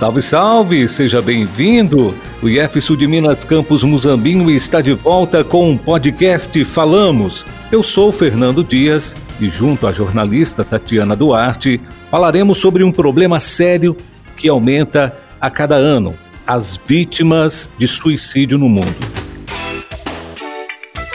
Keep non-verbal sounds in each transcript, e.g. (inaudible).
Salve, salve! Seja bem-vindo! O IF Sul de Minas Campus Muzambinho está de volta com um podcast Falamos. Eu sou Fernando Dias e, junto à jornalista Tatiana Duarte, falaremos sobre um problema sério que aumenta a cada ano: as vítimas de suicídio no mundo.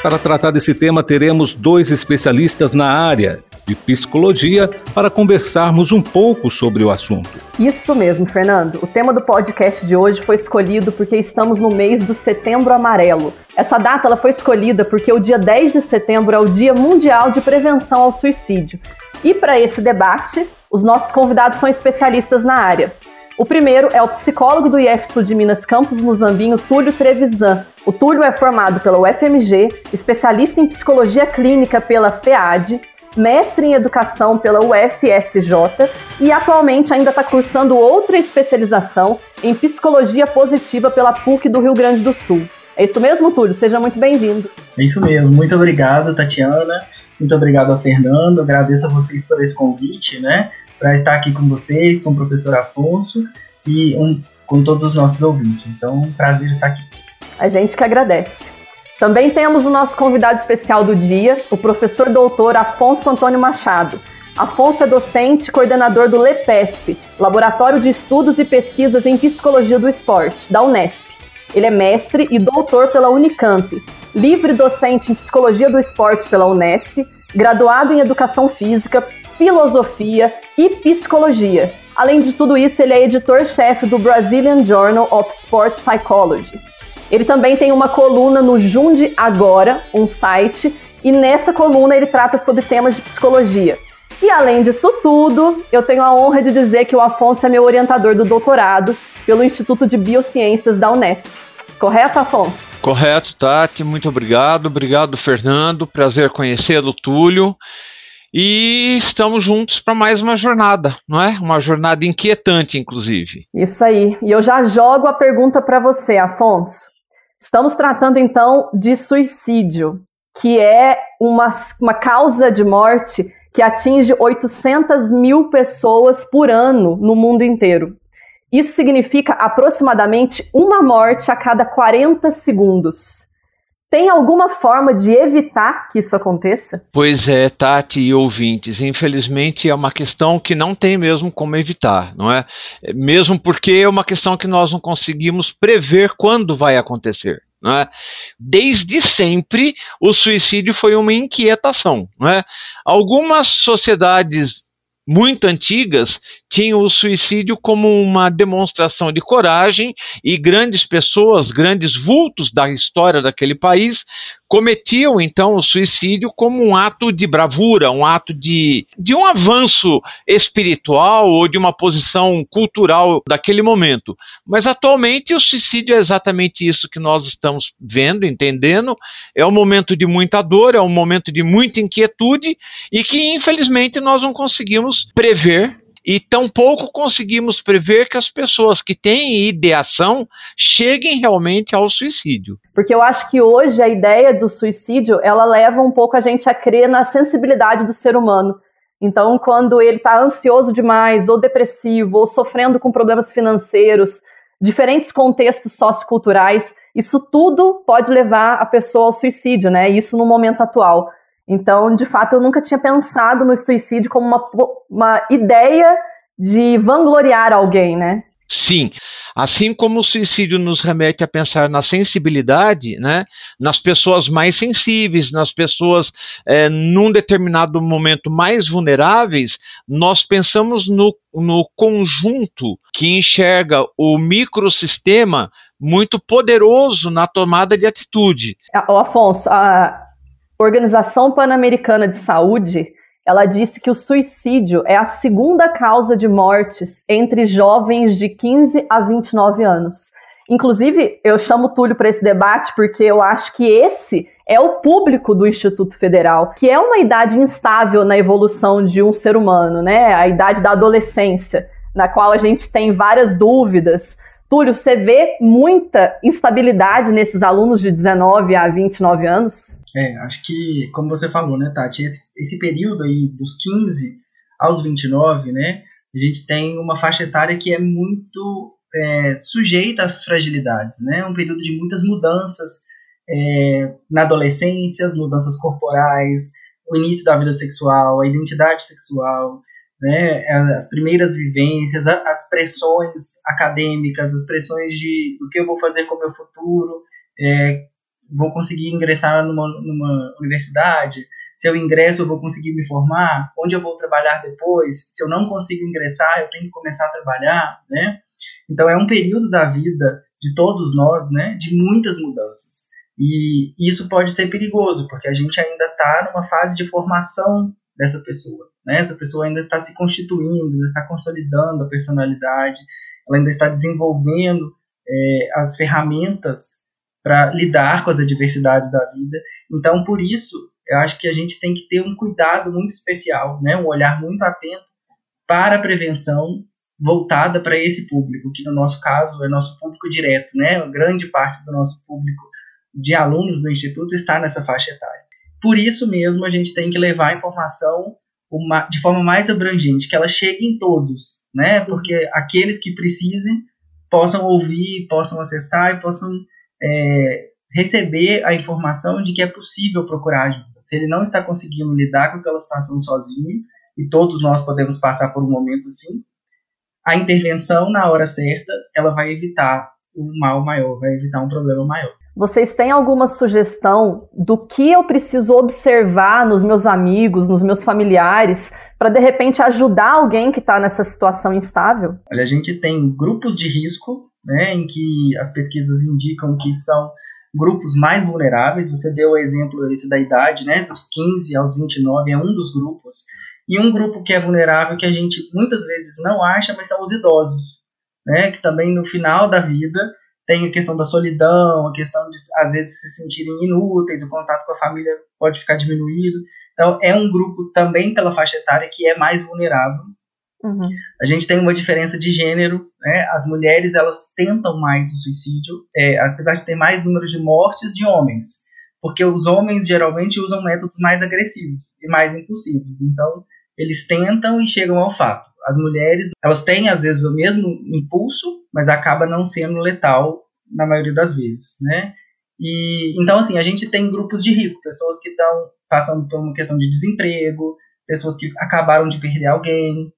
Para tratar desse tema, teremos dois especialistas na área de psicologia para conversarmos um pouco sobre o assunto. Isso mesmo, Fernando. O tema do podcast de hoje foi escolhido porque estamos no mês do Setembro Amarelo. Essa data ela foi escolhida porque o dia 10 de setembro é o Dia Mundial de Prevenção ao Suicídio. E para esse debate, os nossos convidados são especialistas na área. O primeiro é o psicólogo do IF Sul de Minas Campus Muzambinho, Túlio Trevisan. O Túlio é formado pela UFMG, especialista em psicologia clínica pela FEAD, mestre em educação pela UFSJ e atualmente ainda está cursando outra especialização em psicologia positiva pela PUC do Rio Grande do Sul. É isso mesmo, Túlio? Seja muito bem-vindo. É isso mesmo. Muito obrigado, Tatiana. Muito obrigado a Fernando. Agradeço a vocês por esse convite, né? para estar aqui com vocês, com o professor Afonso e um, com todos os nossos ouvintes. Então, um prazer estar aqui. A gente que agradece. Também temos o nosso convidado especial do dia, o professor doutor Afonso Antônio Machado. Afonso é docente e coordenador do LEPESP, Laboratório de Estudos e Pesquisas em Psicologia do Esporte, da Unesp. Ele é mestre e doutor pela Unicamp, livre docente em Psicologia do Esporte pela Unesp, graduado em Educação Física, filosofia e psicologia. Além de tudo isso, ele é editor-chefe do Brazilian Journal of Sport Psychology. Ele também tem uma coluna no Junde Agora, um site, e nessa coluna ele trata sobre temas de psicologia. E além disso tudo, eu tenho a honra de dizer que o Afonso é meu orientador do doutorado pelo Instituto de Biociências da Unesp. Correto, Afonso? Correto, Tati. Muito obrigado. Obrigado, Fernando. Prazer conhecê-lo, Túlio. E estamos juntos para mais uma jornada, não é? Uma jornada inquietante, inclusive. Isso aí. E eu já jogo a pergunta para você, Afonso. Estamos tratando então de suicídio, que é uma, uma causa de morte que atinge 800 mil pessoas por ano no mundo inteiro. Isso significa aproximadamente uma morte a cada 40 segundos. Tem alguma forma de evitar que isso aconteça? Pois é, Tati e ouvintes, infelizmente é uma questão que não tem mesmo como evitar, não é? Mesmo porque é uma questão que nós não conseguimos prever quando vai acontecer. É? Desde sempre, o suicídio foi uma inquietação. É? Algumas sociedades muito antigas tinham o suicídio como uma demonstração de coragem e grandes pessoas, grandes vultos da história daquele país cometiam então o suicídio como um ato de bravura, um ato de, de um avanço espiritual ou de uma posição cultural daquele momento. Mas atualmente o suicídio é exatamente isso que nós estamos vendo, entendendo. É um momento de muita dor, é um momento de muita inquietude e que infelizmente nós não conseguimos prever e tampouco conseguimos prever que as pessoas que têm ideação cheguem realmente ao suicídio. Porque eu acho que hoje a ideia do suicídio, ela leva um pouco a gente a crer na sensibilidade do ser humano. Então, quando ele está ansioso demais, ou depressivo, ou sofrendo com problemas financeiros, diferentes contextos socioculturais, isso tudo pode levar a pessoa ao suicídio, né? Isso no momento atual. Então, de fato, eu nunca tinha pensado no suicídio como uma, uma ideia de vangloriar alguém, né? Sim, assim como o suicídio nos remete a pensar na sensibilidade, né, nas pessoas mais sensíveis, nas pessoas é, num determinado momento mais vulneráveis, nós pensamos no, no conjunto que enxerga o microsistema muito poderoso na tomada de atitude. O Afonso, a, Organização Pan-Americana de Saúde, ela disse que o suicídio é a segunda causa de mortes entre jovens de 15 a 29 anos. Inclusive, eu chamo o Túlio para esse debate porque eu acho que esse é o público do Instituto Federal, que é uma idade instável na evolução de um ser humano, né? A idade da adolescência, na qual a gente tem várias dúvidas. Túlio, você vê muita instabilidade nesses alunos de 19 a 29 anos? É, acho que, como você falou, né, Tati, esse, esse período aí dos 15 aos 29, né, a gente tem uma faixa etária que é muito é, sujeita às fragilidades, né? Um período de muitas mudanças é, na adolescência, as mudanças corporais, o início da vida sexual, a identidade sexual, né? As primeiras vivências, as pressões acadêmicas, as pressões de o que eu vou fazer com o meu futuro, é, vou conseguir ingressar numa, numa universidade, se eu ingresso eu vou conseguir me formar, onde eu vou trabalhar depois, se eu não consigo ingressar eu tenho que começar a trabalhar, né? Então é um período da vida de todos nós, né, de muitas mudanças. E isso pode ser perigoso, porque a gente ainda está numa fase de formação dessa pessoa. Né? Essa pessoa ainda está se constituindo, ainda está consolidando a personalidade, ela ainda está desenvolvendo é, as ferramentas para lidar com as adversidades da vida. Então, por isso, eu acho que a gente tem que ter um cuidado muito especial, né? um olhar muito atento para a prevenção voltada para esse público, que no nosso caso é nosso público direto, né? grande parte do nosso público de alunos do Instituto está nessa faixa etária. Por isso mesmo, a gente tem que levar a informação uma, de forma mais abrangente, que ela chegue em todos, né? Porque aqueles que precisem possam ouvir, possam acessar e possam é, receber a informação de que é possível procurar ajuda. Se ele não está conseguindo lidar com aquela situação sozinho, e todos nós podemos passar por um momento assim, a intervenção na hora certa, ela vai evitar um mal maior, vai evitar um problema maior. Vocês têm alguma sugestão do que eu preciso observar nos meus amigos, nos meus familiares, para de repente ajudar alguém que está nessa situação instável? Olha, a gente tem grupos de risco, né, em que as pesquisas indicam que são grupos mais vulneráveis. Você deu o exemplo esse da idade, né, dos 15 aos 29 é um dos grupos. E um grupo que é vulnerável que a gente muitas vezes não acha, mas são os idosos, né, que também no final da vida tem a questão da solidão, a questão de, às vezes, se sentirem inúteis, o contato com a família pode ficar diminuído. Então, é um grupo também pela faixa etária que é mais vulnerável. Uhum. A gente tem uma diferença de gênero, né? As mulheres, elas tentam mais o suicídio, é, apesar de ter mais número de mortes de homens. Porque os homens, geralmente, usam métodos mais agressivos e mais impulsivos. Então, eles tentam e chegam ao fato. As mulheres, elas têm às vezes o mesmo impulso, mas acaba não sendo letal na maioria das vezes, né? E então assim, a gente tem grupos de risco, pessoas que estão passando por uma questão de desemprego, pessoas que acabaram de perder alguém,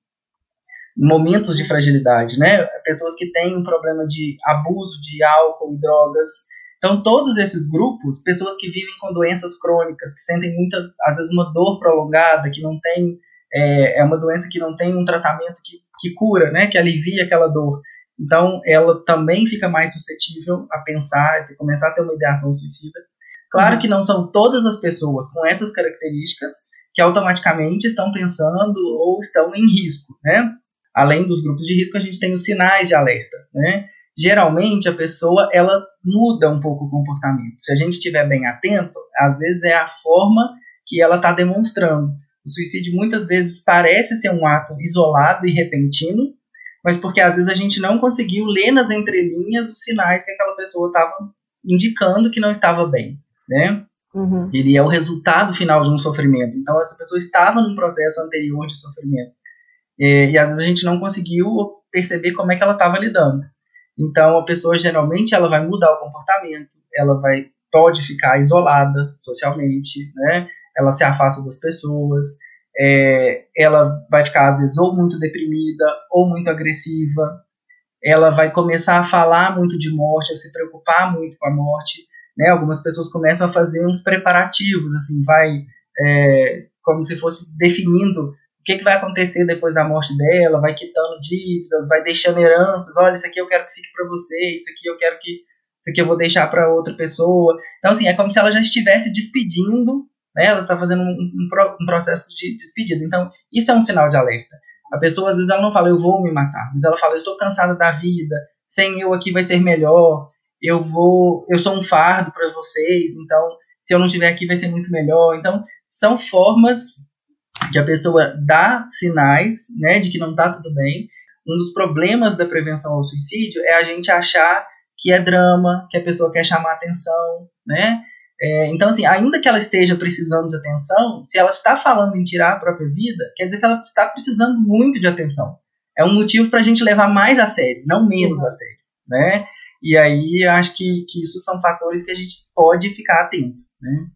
momentos de fragilidade, né? Pessoas que têm um problema de abuso de álcool e drogas. Então, todos esses grupos, pessoas que vivem com doenças crônicas, que sentem muita, às vezes, uma dor prolongada, que não tem é, é uma doença que não tem um tratamento que, que cura, né, que alivia aquela dor. Então, ela também fica mais suscetível a pensar, a começar a ter uma ideação suicida. Claro uhum. que não são todas as pessoas com essas características que automaticamente estão pensando ou estão em risco, né? Além dos grupos de risco, a gente tem os sinais de alerta, né? Geralmente a pessoa ela muda um pouco o comportamento. Se a gente estiver bem atento, às vezes é a forma que ela está demonstrando. O suicídio muitas vezes parece ser um ato isolado e repentino, mas porque às vezes a gente não conseguiu ler nas entrelinhas os sinais que aquela pessoa estava indicando que não estava bem, né? Uhum. Ele é o resultado final de um sofrimento. Então essa pessoa estava num processo anterior de sofrimento e, e às vezes a gente não conseguiu perceber como é que ela estava lidando. Então a pessoa geralmente ela vai mudar o comportamento, ela vai pode ficar isolada socialmente, né? ela se afasta das pessoas, é, ela vai ficar, às vezes, ou muito deprimida, ou muito agressiva, ela vai começar a falar muito de morte, a se preocupar muito com a morte, né? Algumas pessoas começam a fazer uns preparativos, assim, vai é, como se fosse definindo que, que vai acontecer depois da morte dela, vai quitando dívidas, vai deixando heranças, olha, isso aqui eu quero que fique para você, isso aqui eu quero que isso aqui eu vou deixar para outra pessoa. Então, assim, é como se ela já estivesse despedindo né? Ela está fazendo um, um, um, processo de despedida. Então, isso é um sinal de alerta. A pessoa, às vezes, ela não fala, eu vou me matar, mas ela fala, eu estou cansada da vida, sem eu aqui vai ser melhor, eu vou, eu sou um fardo para vocês, então, se eu não estiver aqui vai ser muito melhor. Então, são formas que a pessoa dá sinais, né, de que não está tudo bem. Um dos problemas da prevenção ao suicídio é a gente achar que é drama, que a pessoa quer chamar atenção, né? É, então, assim, ainda que ela esteja precisando de atenção, se ela está falando em tirar a própria vida, quer dizer que ela está precisando muito de atenção. é um motivo para a gente levar mais a sério, não menos a sério, né? E aí acho que, que isso são fatores que a gente pode ficar atento, né?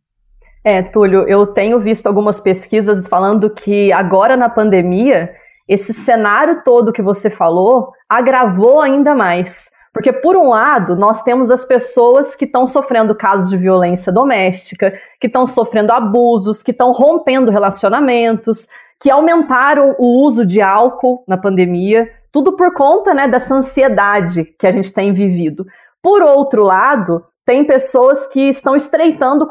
É, Túlio, eu tenho visto algumas pesquisas falando que agora na pandemia, esse cenário todo que você falou agravou ainda mais. Porque, por um lado, nós temos as pessoas que estão sofrendo casos de violência doméstica, que estão sofrendo abusos, que estão rompendo relacionamentos, que aumentaram o uso de álcool na pandemia, tudo por conta né, dessa ansiedade que a gente tem vivido. Por outro lado, tem pessoas que estão estreitando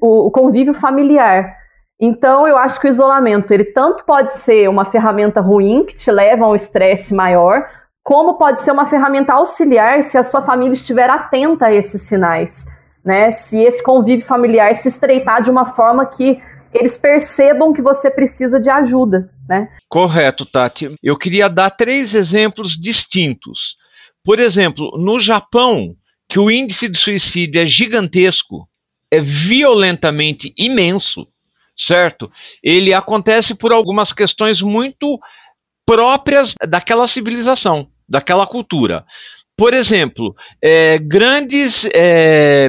o convívio familiar. Então, eu acho que o isolamento, ele tanto pode ser uma ferramenta ruim, que te leva a um estresse maior, como pode ser uma ferramenta auxiliar se a sua família estiver atenta a esses sinais. Né? Se esse convívio familiar se estreitar de uma forma que eles percebam que você precisa de ajuda, né? Correto, Tati. Eu queria dar três exemplos distintos. Por exemplo, no Japão, que o índice de suicídio é gigantesco, é violentamente imenso, certo? Ele acontece por algumas questões muito próprias daquela civilização, daquela cultura. Por exemplo, é, grandes é,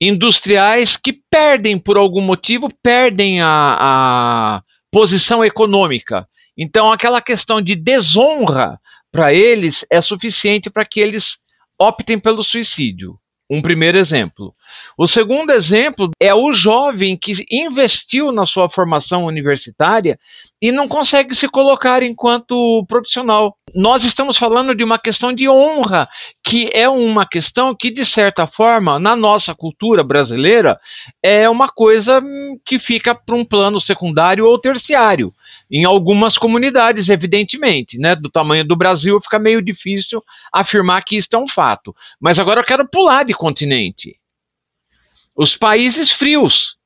industriais que perdem, por algum motivo, perdem a, a posição econômica. Então, aquela questão de desonra para eles é suficiente para que eles optem pelo suicídio. Um primeiro exemplo. O segundo exemplo é o jovem que investiu na sua formação universitária e não consegue se colocar enquanto profissional. Nós estamos falando de uma questão de honra, que é uma questão que, de certa forma, na nossa cultura brasileira, é uma coisa que fica para um plano secundário ou terciário. Em algumas comunidades, evidentemente, né? Do tamanho do Brasil, fica meio difícil afirmar que isso é um fato. Mas agora eu quero pular de continente. Os países frios.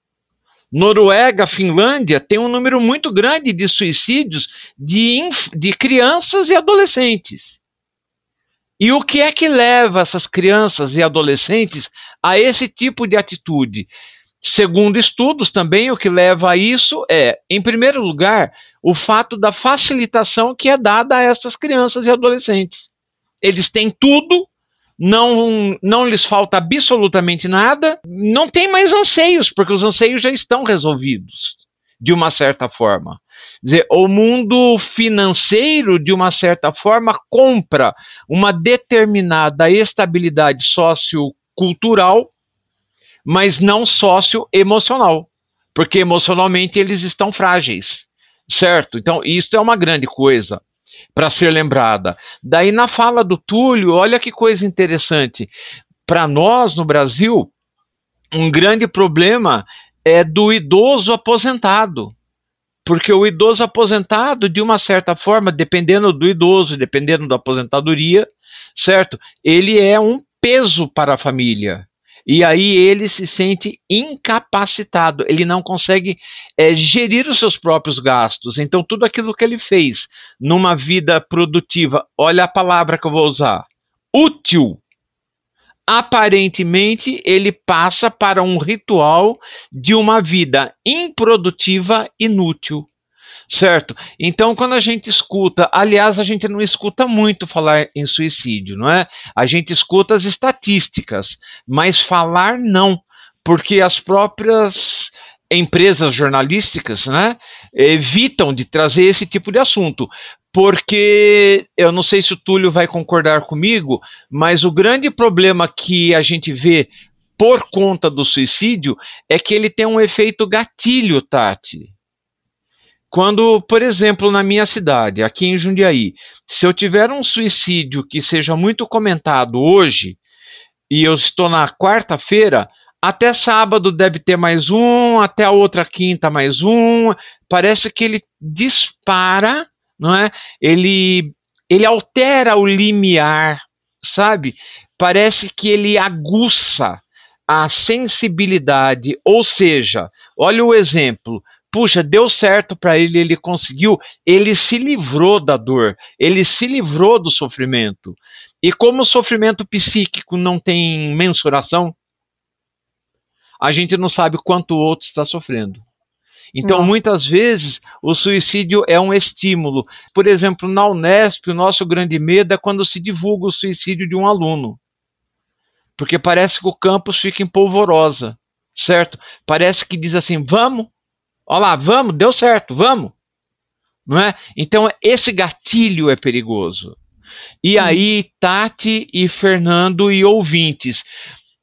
Noruega, Finlândia tem um número muito grande de suicídios de, de crianças e adolescentes. E o que é que leva essas crianças e adolescentes a esse tipo de atitude? Segundo estudos, também o que leva a isso é, em primeiro lugar, o fato da facilitação que é dada a essas crianças e adolescentes. Eles têm tudo não, não lhes falta absolutamente nada, não tem mais anseios, porque os anseios já estão resolvidos, de uma certa forma. Quer dizer, o mundo financeiro, de uma certa forma, compra uma determinada estabilidade sociocultural, mas não socioemocional, porque emocionalmente eles estão frágeis, certo? Então, isso é uma grande coisa para ser lembrada. Daí na fala do Túlio, olha que coisa interessante. Para nós no Brasil, um grande problema é do idoso aposentado. Porque o idoso aposentado, de uma certa forma, dependendo do idoso, dependendo da aposentadoria, certo? Ele é um peso para a família. E aí ele se sente incapacitado, ele não consegue é, gerir os seus próprios gastos. Então, tudo aquilo que ele fez numa vida produtiva, olha a palavra que eu vou usar: útil. Aparentemente, ele passa para um ritual de uma vida improdutiva, inútil certo? Então, quando a gente escuta, aliás, a gente não escuta muito falar em suicídio, não é? A gente escuta as estatísticas, mas falar não, porque as próprias empresas jornalísticas, né, evitam de trazer esse tipo de assunto. Porque eu não sei se o Túlio vai concordar comigo, mas o grande problema que a gente vê por conta do suicídio é que ele tem um efeito gatilho, Tati. Quando, por exemplo, na minha cidade, aqui em Jundiaí, se eu tiver um suicídio que seja muito comentado hoje, e eu estou na quarta-feira, até sábado deve ter mais um, até a outra quinta mais um. Parece que ele dispara, não é? Ele ele altera o limiar, sabe? Parece que ele aguça a sensibilidade, ou seja, olha o exemplo puxa, deu certo para ele, ele conseguiu, ele se livrou da dor, ele se livrou do sofrimento. E como o sofrimento psíquico não tem mensuração, a gente não sabe quanto o outro está sofrendo. Então, Nossa. muitas vezes, o suicídio é um estímulo. Por exemplo, na Unesp, o nosso grande medo é quando se divulga o suicídio de um aluno. Porque parece que o campus fica em polvorosa, certo? Parece que diz assim: vamos, olha lá, vamos, deu certo, vamos. Não é? Então, esse gatilho é perigoso. E aí, Tati e Fernando e ouvintes,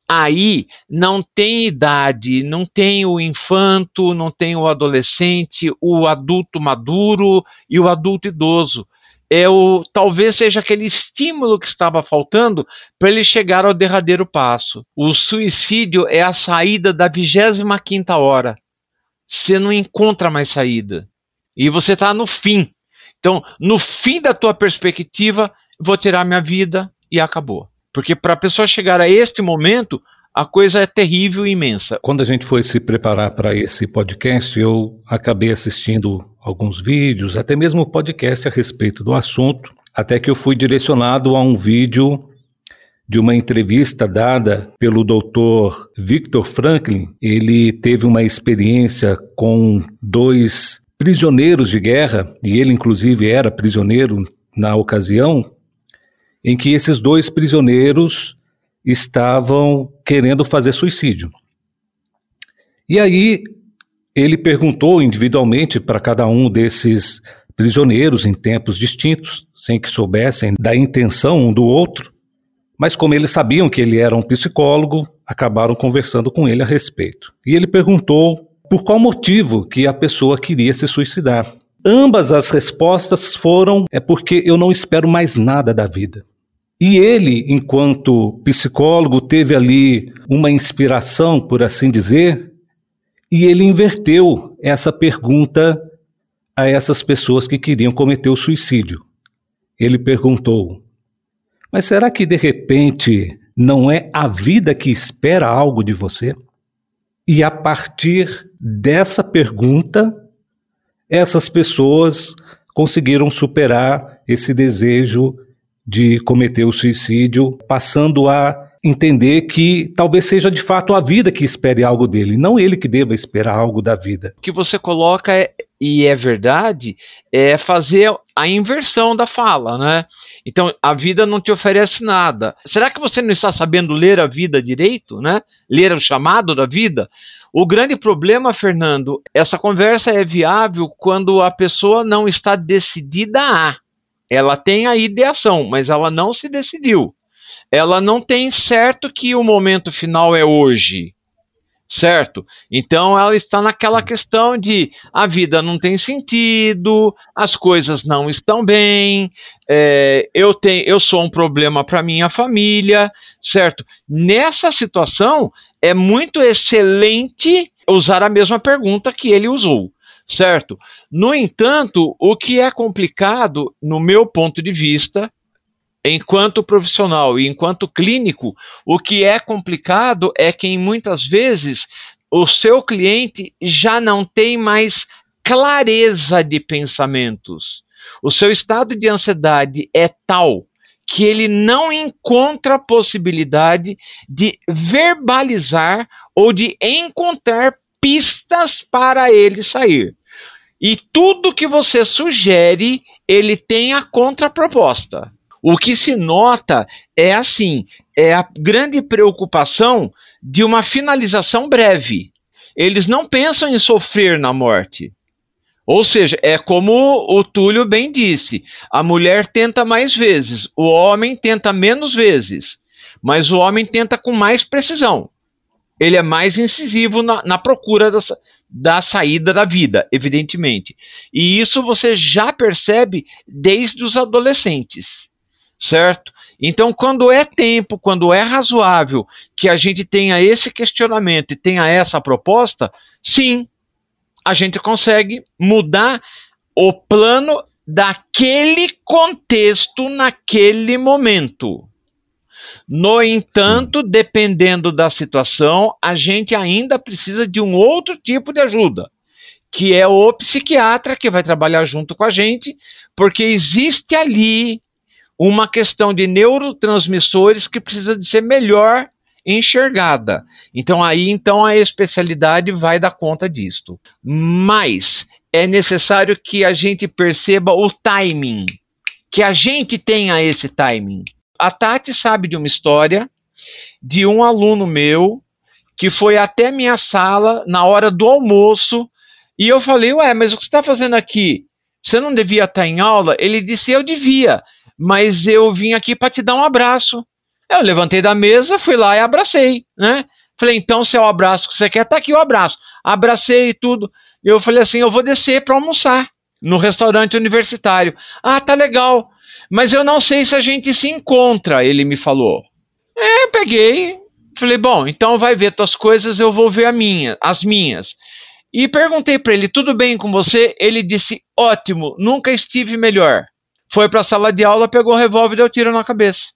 aí não tem idade, não tem o infanto, não tem o adolescente, o adulto maduro e o adulto idoso. É o talvez seja aquele estímulo que estava faltando para ele chegar ao derradeiro passo. O suicídio é a saída da 25 quinta hora. Você não encontra mais saída. E você está no fim. Então, no fim da tua perspectiva, vou tirar minha vida e acabou. Porque para a pessoa chegar a este momento, a coisa é terrível e imensa. Quando a gente foi se preparar para esse podcast, eu acabei assistindo alguns vídeos, até mesmo podcast a respeito do assunto, até que eu fui direcionado a um vídeo de uma entrevista dada pelo doutor Victor Franklin. Ele teve uma experiência com dois prisioneiros de guerra, e ele inclusive era prisioneiro na ocasião, em que esses dois prisioneiros estavam querendo fazer suicídio. E aí ele perguntou individualmente para cada um desses prisioneiros em tempos distintos, sem que soubessem da intenção um do outro, mas como eles sabiam que ele era um psicólogo, acabaram conversando com ele a respeito. E ele perguntou por qual motivo que a pessoa queria se suicidar. Ambas as respostas foram: é porque eu não espero mais nada da vida. E ele, enquanto psicólogo, teve ali uma inspiração, por assim dizer, e ele inverteu essa pergunta a essas pessoas que queriam cometer o suicídio. Ele perguntou: Mas será que de repente não é a vida que espera algo de você? E a partir dessa pergunta, essas pessoas conseguiram superar esse desejo de cometer o suicídio, passando a entender que talvez seja de fato a vida que espere algo dele, não ele que deva esperar algo da vida. O que você coloca é, e é verdade, é fazer a inversão da fala, né? Então, a vida não te oferece nada. Será que você não está sabendo ler a vida direito, né? Ler o chamado da vida? O grande problema, Fernando, essa conversa é viável quando a pessoa não está decidida a. Ela tem a ideação, mas ela não se decidiu. Ela não tem certo que o momento final é hoje. Certo? Então ela está naquela questão de a vida não tem sentido, as coisas não estão bem, é, eu, tenho, eu sou um problema para minha família, certo? Nessa situação, é muito excelente usar a mesma pergunta que ele usou certo? No entanto, o que é complicado, no meu ponto de vista, enquanto profissional e enquanto clínico, o que é complicado é que muitas vezes o seu cliente já não tem mais clareza de pensamentos. O seu estado de ansiedade é tal que ele não encontra possibilidade de verbalizar ou de encontrar pistas para ele sair. E tudo que você sugere, ele tem a contraproposta. O que se nota é assim, é a grande preocupação de uma finalização breve. Eles não pensam em sofrer na morte. Ou seja, é como o Túlio bem disse: a mulher tenta mais vezes, o homem tenta menos vezes, mas o homem tenta com mais precisão. Ele é mais incisivo na, na procura dessa, da saída da vida, evidentemente. E isso você já percebe desde os adolescentes, certo? Então, quando é tempo, quando é razoável que a gente tenha esse questionamento e tenha essa proposta, sim, a gente consegue mudar o plano daquele contexto naquele momento. No entanto, Sim. dependendo da situação, a gente ainda precisa de um outro tipo de ajuda, que é o psiquiatra que vai trabalhar junto com a gente, porque existe ali uma questão de neurotransmissores que precisa de ser melhor enxergada. Então aí então a especialidade vai dar conta disto. Mas é necessário que a gente perceba o timing, que a gente tenha esse timing. A Tati sabe de uma história de um aluno meu que foi até minha sala na hora do almoço e eu falei, ué, mas o que você está fazendo aqui? Você não devia estar tá em aula? Ele disse, eu devia, mas eu vim aqui para te dar um abraço. Eu levantei da mesa, fui lá e abracei, né? Falei, então, se é o abraço que você quer, tá aqui o abraço. Abracei tudo. Eu falei assim, eu vou descer para almoçar no restaurante universitário. Ah, tá legal. Mas eu não sei se a gente se encontra, ele me falou. É, peguei. Falei, bom, então vai ver tuas coisas, eu vou ver a minha, as minhas. E perguntei para ele, tudo bem com você? Ele disse, ótimo, nunca estive melhor. Foi para a sala de aula, pegou o revólver e deu tiro na cabeça.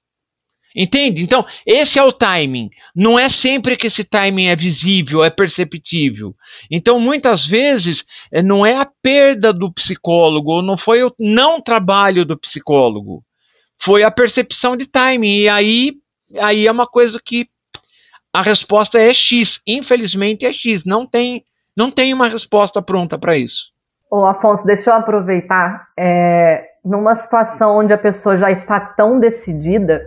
Entende? Então, esse é o timing. Não é sempre que esse timing é visível, é perceptível. Então, muitas vezes, é, não é a perda do psicólogo, ou não foi o não trabalho do psicólogo. Foi a percepção de timing. E aí, aí é uma coisa que a resposta é X. Infelizmente é X. Não tem, não tem uma resposta pronta para isso. Ô, Afonso, deixa eu aproveitar. É, numa situação onde a pessoa já está tão decidida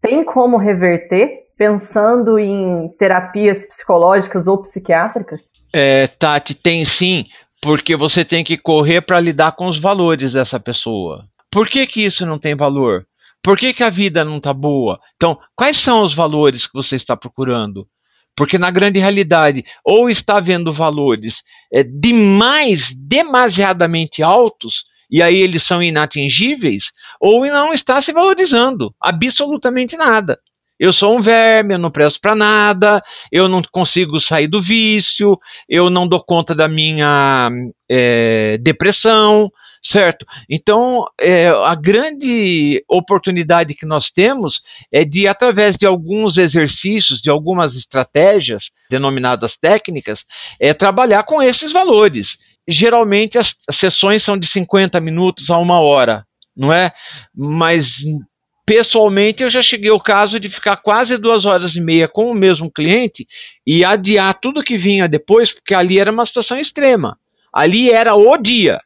tem como reverter pensando em terapias psicológicas ou psiquiátricas? É, Tati, tem sim, porque você tem que correr para lidar com os valores dessa pessoa. Por que, que isso não tem valor? Por que, que a vida não está boa? Então, quais são os valores que você está procurando? Porque na grande realidade, ou está havendo valores é, demais, demasiadamente altos, e aí eles são inatingíveis, ou não está se valorizando absolutamente nada. Eu sou um verme, eu não presto para nada, eu não consigo sair do vício, eu não dou conta da minha é, depressão, certo? Então, é, a grande oportunidade que nós temos é de, através de alguns exercícios, de algumas estratégias, denominadas técnicas, é trabalhar com esses valores geralmente as sessões são de 50 minutos a uma hora, não é? Mas pessoalmente eu já cheguei ao caso de ficar quase duas horas e meia com o mesmo cliente e adiar tudo que vinha depois, porque ali era uma situação extrema. Ali era o dia.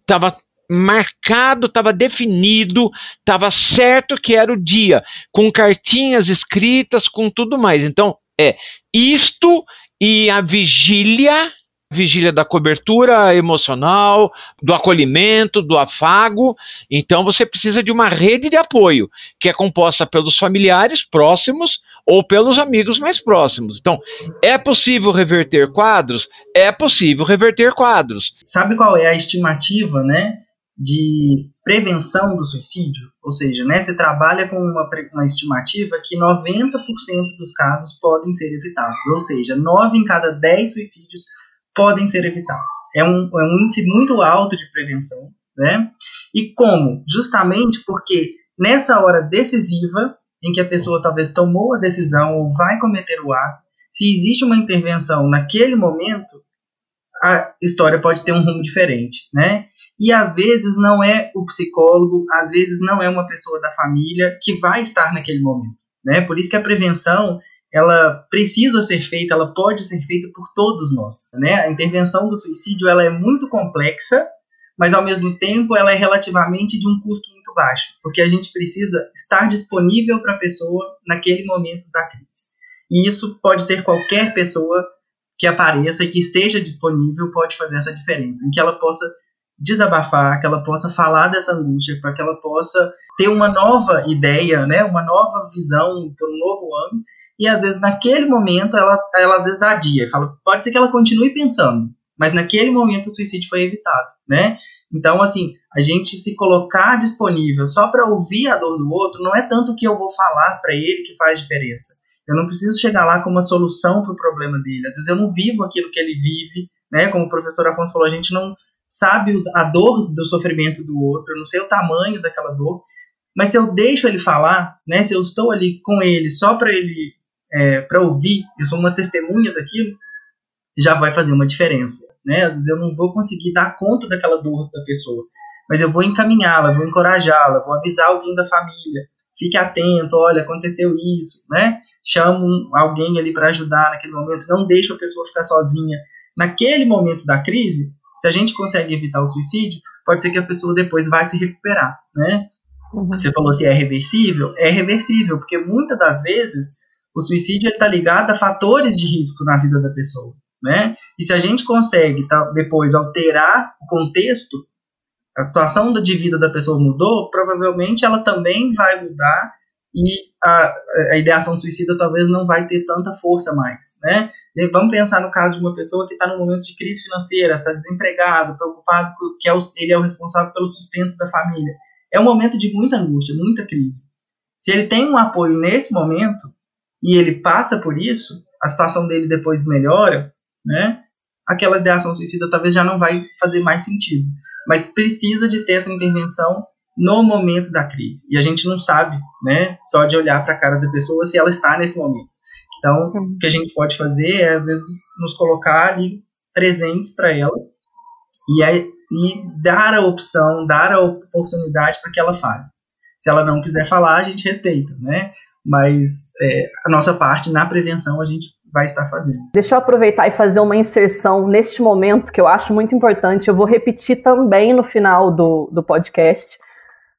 Estava marcado, estava definido, estava certo que era o dia, com cartinhas escritas, com tudo mais. Então, é isto e a vigília vigília da cobertura emocional, do acolhimento, do afago. Então você precisa de uma rede de apoio, que é composta pelos familiares próximos ou pelos amigos mais próximos. Então, é possível reverter quadros? É possível reverter quadros. Sabe qual é a estimativa, né, de prevenção do suicídio? Ou seja, né, você trabalha com uma, uma estimativa que 90% dos casos podem ser evitados. Ou seja, 9 em cada 10 suicídios podem ser evitados. É um, é um índice muito alto de prevenção, né? E como? Justamente porque nessa hora decisiva, em que a pessoa talvez tomou a decisão ou vai cometer o ato, se existe uma intervenção naquele momento, a história pode ter um rumo diferente, né? E às vezes não é o psicólogo, às vezes não é uma pessoa da família que vai estar naquele momento, né? Por isso que a prevenção ela precisa ser feita, ela pode ser feita por todos nós. Né? A intervenção do suicídio ela é muito complexa, mas ao mesmo tempo ela é relativamente de um custo muito baixo, porque a gente precisa estar disponível para a pessoa naquele momento da crise. E isso pode ser qualquer pessoa que apareça e que esteja disponível pode fazer essa diferença, em que ela possa desabafar, que ela possa falar dessa angústia, para que ela possa ter uma nova ideia, né, uma nova visão por um novo ano e às vezes naquele momento ela, ela às vezes adia fala, pode ser que ela continue pensando, mas naquele momento o suicídio foi evitado, né? Então, assim, a gente se colocar disponível só para ouvir a dor do outro não é tanto que eu vou falar para ele que faz diferença. Eu não preciso chegar lá com uma solução para o problema dele. Às vezes eu não vivo aquilo que ele vive, né? Como o professor Afonso falou, a gente não sabe a dor do sofrimento do outro, eu não sei o tamanho daquela dor, mas se eu deixo ele falar, né? Se eu estou ali com ele só para ele é, para ouvir, eu sou uma testemunha daquilo, já vai fazer uma diferença. Né? Às vezes eu não vou conseguir dar conta daquela dor da pessoa, mas eu vou encaminhá-la, vou encorajá-la, vou avisar alguém da família, fique atento, olha, aconteceu isso, né? chama um, alguém ali para ajudar naquele momento, não deixa a pessoa ficar sozinha naquele momento da crise, se a gente consegue evitar o suicídio, pode ser que a pessoa depois vai se recuperar, né? Uhum. Você falou se é reversível, é reversível, porque muitas das vezes o suicídio está ligado a fatores de risco na vida da pessoa, né? E se a gente consegue tá, depois alterar o contexto, a situação de vida da pessoa mudou, provavelmente ela também vai mudar e a, a ideação suicida talvez não vai ter tanta força mais, né? E vamos pensar no caso de uma pessoa que está num momento de crise financeira, está desempregado, preocupado que é o, ele é o responsável pelo sustento da família. É um momento de muita angústia, muita crise. Se ele tem um apoio nesse momento e ele passa por isso, a situação dele depois melhora, né? Aquela ideação suicida talvez já não vai fazer mais sentido, mas precisa de ter essa intervenção no momento da crise. E a gente não sabe, né, só de olhar para a cara da pessoa se ela está nesse momento. Então, o que a gente pode fazer é, às vezes, nos colocar ali presentes para ela e, aí, e dar a opção, dar a oportunidade para que ela fale. Se ela não quiser falar, a gente respeita, né? Mas é, a nossa parte na prevenção a gente vai estar fazendo. Deixa eu aproveitar e fazer uma inserção neste momento que eu acho muito importante. Eu vou repetir também no final do, do podcast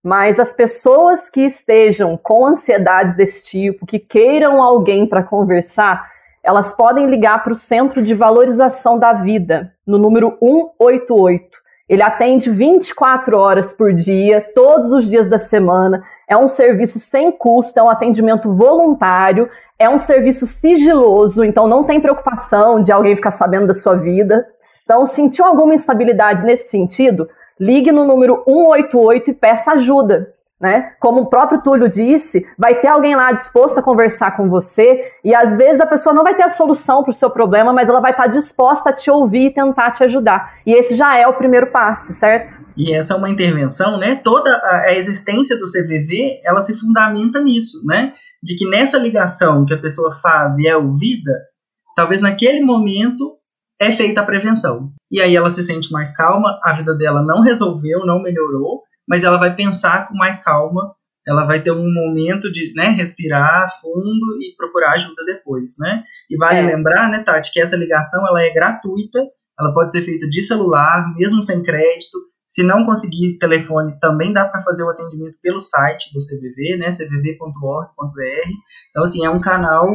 mas as pessoas que estejam com ansiedades desse tipo, que queiram alguém para conversar, elas podem ligar para o Centro de Valorização da Vida, no número 188. Ele atende 24 horas por dia, todos os dias da semana. É um serviço sem custo, é um atendimento voluntário, é um serviço sigiloso, então não tem preocupação de alguém ficar sabendo da sua vida. Então, sentiu alguma instabilidade nesse sentido? ligue no número 188 e peça ajuda. Né? Como o próprio Túlio disse, vai ter alguém lá disposto a conversar com você e às vezes a pessoa não vai ter a solução para o seu problema, mas ela vai estar disposta a te ouvir e tentar te ajudar. E esse já é o primeiro passo, certo? E essa é uma intervenção, né? Toda a existência do CVV, ela se fundamenta nisso, né? De que nessa ligação que a pessoa faz e é ouvida, talvez naquele momento é feita a prevenção. E aí ela se sente mais calma, a vida dela não resolveu, não melhorou, mas ela vai pensar com mais calma, ela vai ter um momento de né, respirar fundo e procurar ajuda depois, né? E vale é. lembrar, né, Tati, que essa ligação ela é gratuita, ela pode ser feita de celular, mesmo sem crédito. Se não conseguir telefone, também dá para fazer o atendimento pelo site do CVV, né, cvv.org.br. Então, assim, é um canal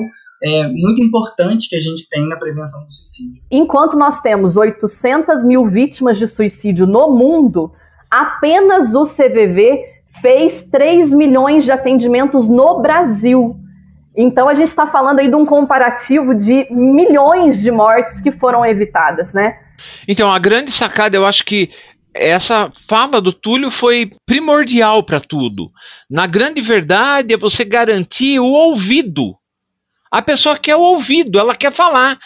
é, muito importante que a gente tem na prevenção do suicídio. Enquanto nós temos 800 mil vítimas de suicídio no mundo, apenas o CVV fez 3 milhões de atendimentos no Brasil. Então a gente está falando aí de um comparativo de milhões de mortes que foram evitadas, né? Então a grande sacada, eu acho que essa fala do Túlio foi primordial para tudo. Na grande verdade, é você garantir o ouvido a pessoa quer o ouvido, ela quer falar.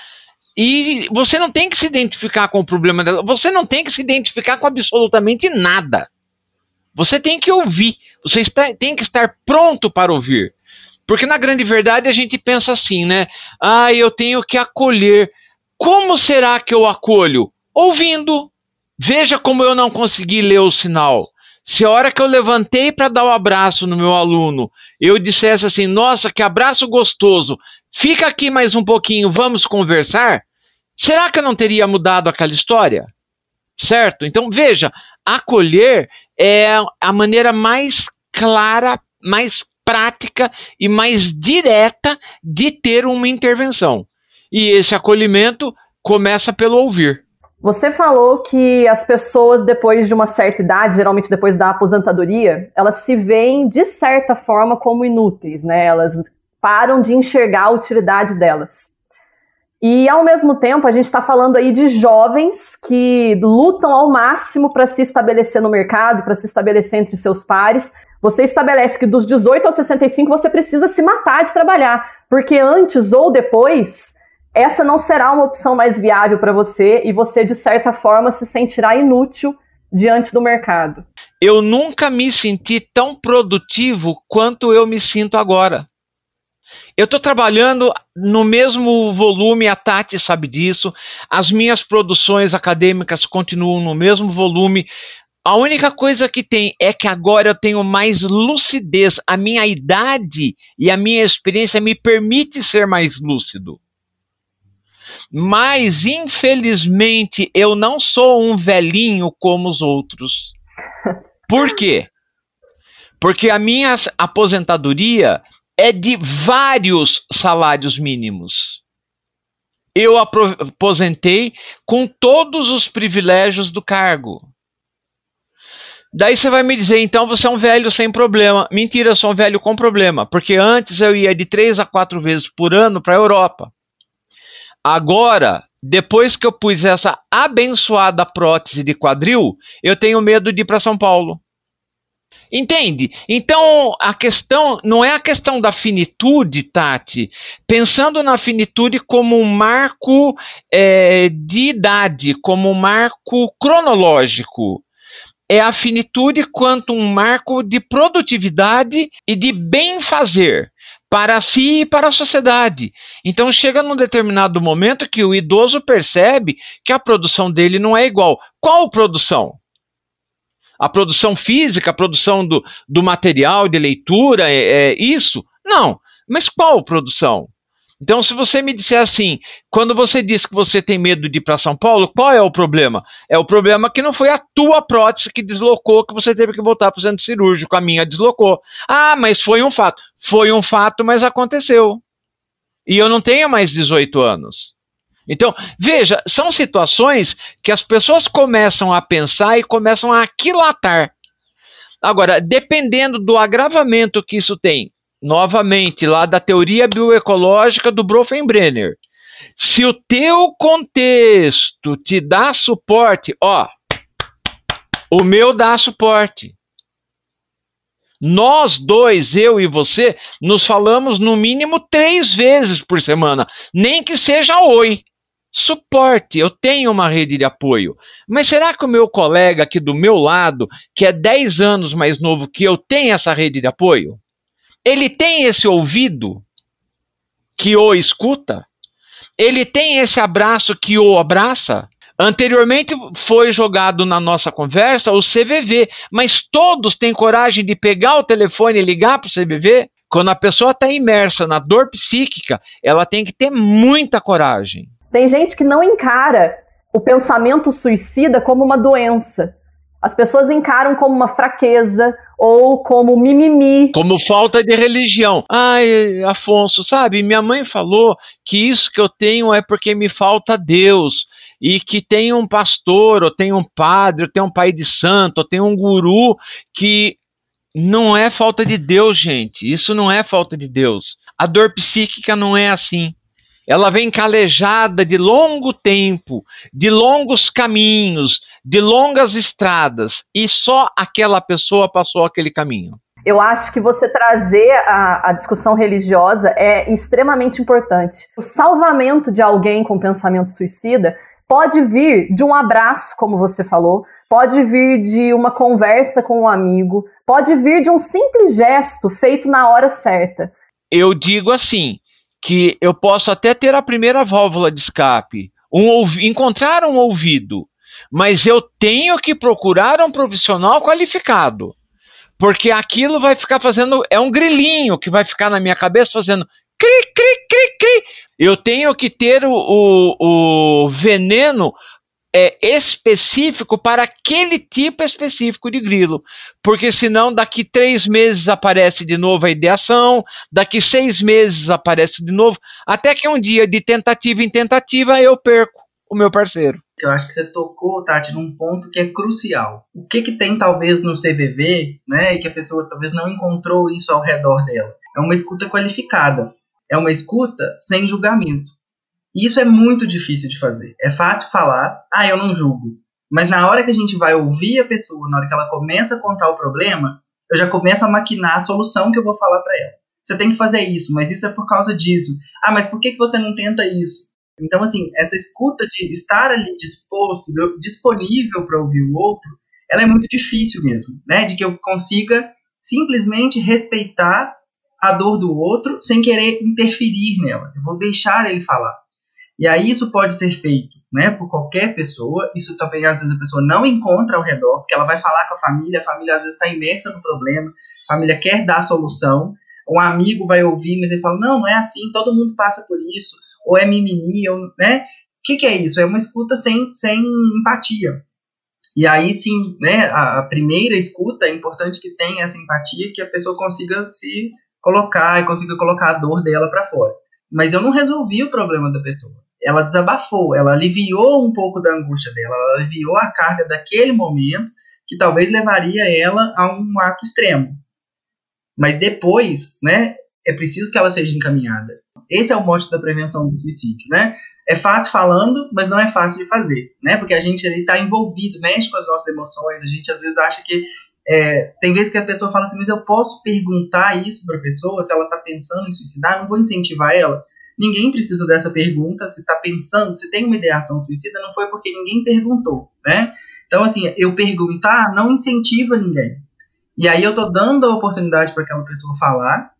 E você não tem que se identificar com o problema dela, você não tem que se identificar com absolutamente nada. Você tem que ouvir, você está, tem que estar pronto para ouvir. Porque na grande verdade a gente pensa assim, né? Ah, eu tenho que acolher. Como será que eu acolho? Ouvindo. Veja como eu não consegui ler o sinal. Se a hora que eu levantei para dar o um abraço no meu aluno, eu dissesse assim: Nossa, que abraço gostoso, fica aqui mais um pouquinho, vamos conversar. Será que eu não teria mudado aquela história? Certo? Então veja: acolher é a maneira mais clara, mais prática e mais direta de ter uma intervenção. E esse acolhimento começa pelo ouvir. Você falou que as pessoas, depois de uma certa idade, geralmente depois da aposentadoria, elas se veem, de certa forma, como inúteis, né? Elas param de enxergar a utilidade delas. E, ao mesmo tempo, a gente está falando aí de jovens que lutam ao máximo para se estabelecer no mercado, para se estabelecer entre seus pares. Você estabelece que dos 18 aos 65 você precisa se matar de trabalhar, porque antes ou depois essa não será uma opção mais viável para você e você, de certa forma, se sentirá inútil diante do mercado. Eu nunca me senti tão produtivo quanto eu me sinto agora. Eu estou trabalhando no mesmo volume, a Tati sabe disso, as minhas produções acadêmicas continuam no mesmo volume. A única coisa que tem é que agora eu tenho mais lucidez. A minha idade e a minha experiência me permite ser mais lúcido. Mas, infelizmente, eu não sou um velhinho como os outros. Por quê? Porque a minha aposentadoria é de vários salários mínimos. Eu aposentei com todos os privilégios do cargo. Daí você vai me dizer, então você é um velho sem problema. Mentira, eu sou um velho com problema, porque antes eu ia de três a quatro vezes por ano para a Europa. Agora, depois que eu pus essa abençoada prótese de quadril, eu tenho medo de ir para São Paulo. Entende? Então, a questão não é a questão da finitude, Tati. Pensando na finitude como um marco é, de idade, como um marco cronológico é a finitude quanto um marco de produtividade e de bem fazer para si e para a sociedade. Então chega num determinado momento que o idoso percebe que a produção dele não é igual. Qual produção? A produção física, a produção do, do material de leitura, é, é isso? Não. Mas qual produção? Então, se você me disser assim, quando você diz que você tem medo de ir para São Paulo, qual é o problema? É o problema que não foi a tua prótese que deslocou, que você teve que voltar para o centro cirúrgico, a minha deslocou. Ah, mas foi um fato. Foi um fato, mas aconteceu. E eu não tenho mais 18 anos. Então, veja, são situações que as pessoas começam a pensar e começam a aquilatar. Agora, dependendo do agravamento que isso tem, novamente, lá da teoria bioecológica do Bronfenbrenner. Se o teu contexto te dá suporte, ó, o meu dá suporte. Nós dois, eu e você, nos falamos no mínimo três vezes por semana, nem que seja oi. Suporte, eu tenho uma rede de apoio. Mas será que o meu colega aqui do meu lado, que é 10 anos mais novo que eu, tem essa rede de apoio? Ele tem esse ouvido que o escuta? Ele tem esse abraço que o abraça? Anteriormente foi jogado na nossa conversa o CVV, mas todos têm coragem de pegar o telefone e ligar para o CVV? Quando a pessoa está imersa na dor psíquica, ela tem que ter muita coragem. Tem gente que não encara o pensamento suicida como uma doença. As pessoas encaram como uma fraqueza ou como mimimi. Como falta de religião. Ai, Afonso, sabe? Minha mãe falou que isso que eu tenho é porque me falta Deus. E que tem um pastor, ou tem um padre, ou tem um pai de santo, ou tem um guru que não é falta de Deus, gente. Isso não é falta de Deus. A dor psíquica não é assim. Ela vem calejada de longo tempo, de longos caminhos, de longas estradas, e só aquela pessoa passou aquele caminho. Eu acho que você trazer a, a, discussão religiosa é extremamente importante. O salvamento de alguém com pensamento suicida pode vir de um abraço, como você falou, pode vir de uma conversa com um amigo, pode vir de um simples gesto feito na hora certa. Eu digo assim: que eu posso até ter a primeira válvula de escape, um, encontrar um ouvido, mas eu tenho que procurar um profissional qualificado. Porque aquilo vai ficar fazendo. É um grilinho que vai ficar na minha cabeça fazendo cri, cri, cri, cri. Eu tenho que ter o, o, o veneno é, específico para aquele tipo específico de grilo. Porque senão, daqui três meses aparece de novo a ideação, daqui seis meses aparece de novo, até que um dia, de tentativa em tentativa, eu perco o meu parceiro. Eu acho que você tocou, Tati, num ponto que é crucial. O que, que tem talvez no CVV, né, e que a pessoa talvez não encontrou isso ao redor dela? É uma escuta qualificada. É uma escuta sem julgamento. E isso é muito difícil de fazer. É fácil falar, ah, eu não julgo. Mas na hora que a gente vai ouvir a pessoa, na hora que ela começa a contar o problema, eu já começo a maquinar a solução que eu vou falar para ela. Você tem que fazer isso, mas isso é por causa disso. Ah, mas por que, que você não tenta isso? Então, assim, essa escuta de estar ali disposto, disponível para ouvir o outro, ela é muito difícil mesmo, né? De que eu consiga simplesmente respeitar a dor do outro sem querer interferir nela. Eu vou deixar ele falar. E aí isso pode ser feito né, por qualquer pessoa. Isso também, às vezes, a pessoa não encontra ao redor, porque ela vai falar com a família, a família às vezes está imersa no problema, a família quer dar a solução, um amigo vai ouvir, mas ele fala, não, não é assim, todo mundo passa por isso, ou é mimimi, ou, né? O que, que é isso? É uma escuta sem, sem empatia. E aí sim, né, a, primeira escuta é importante que tenha essa empatia, que a pessoa consiga se colocar e consiga colocar a dor dela para fora. Mas eu não resolvi o problema da pessoa ela desabafou, ela aliviou um pouco da angústia dela, ela aliviou a carga daquele momento que talvez levaria ela a um ato extremo. Mas depois, né, é preciso que ela seja encaminhada. Esse é o mote da prevenção do suicídio, né? É fácil falando, mas não é fácil de fazer, né? Porque a gente está envolvido, mexe com as nossas emoções, a gente às vezes acha que é, tem vezes que a pessoa fala assim, mas eu posso perguntar isso para a pessoa se ela está pensando em suicidar, não vou incentivar ela. Ninguém precisa dessa pergunta. Se está pensando, se tem uma ideação suicida, não foi porque ninguém perguntou, né? Então, assim, eu perguntar não incentiva ninguém. E aí eu estou dando a oportunidade para aquela pessoa falar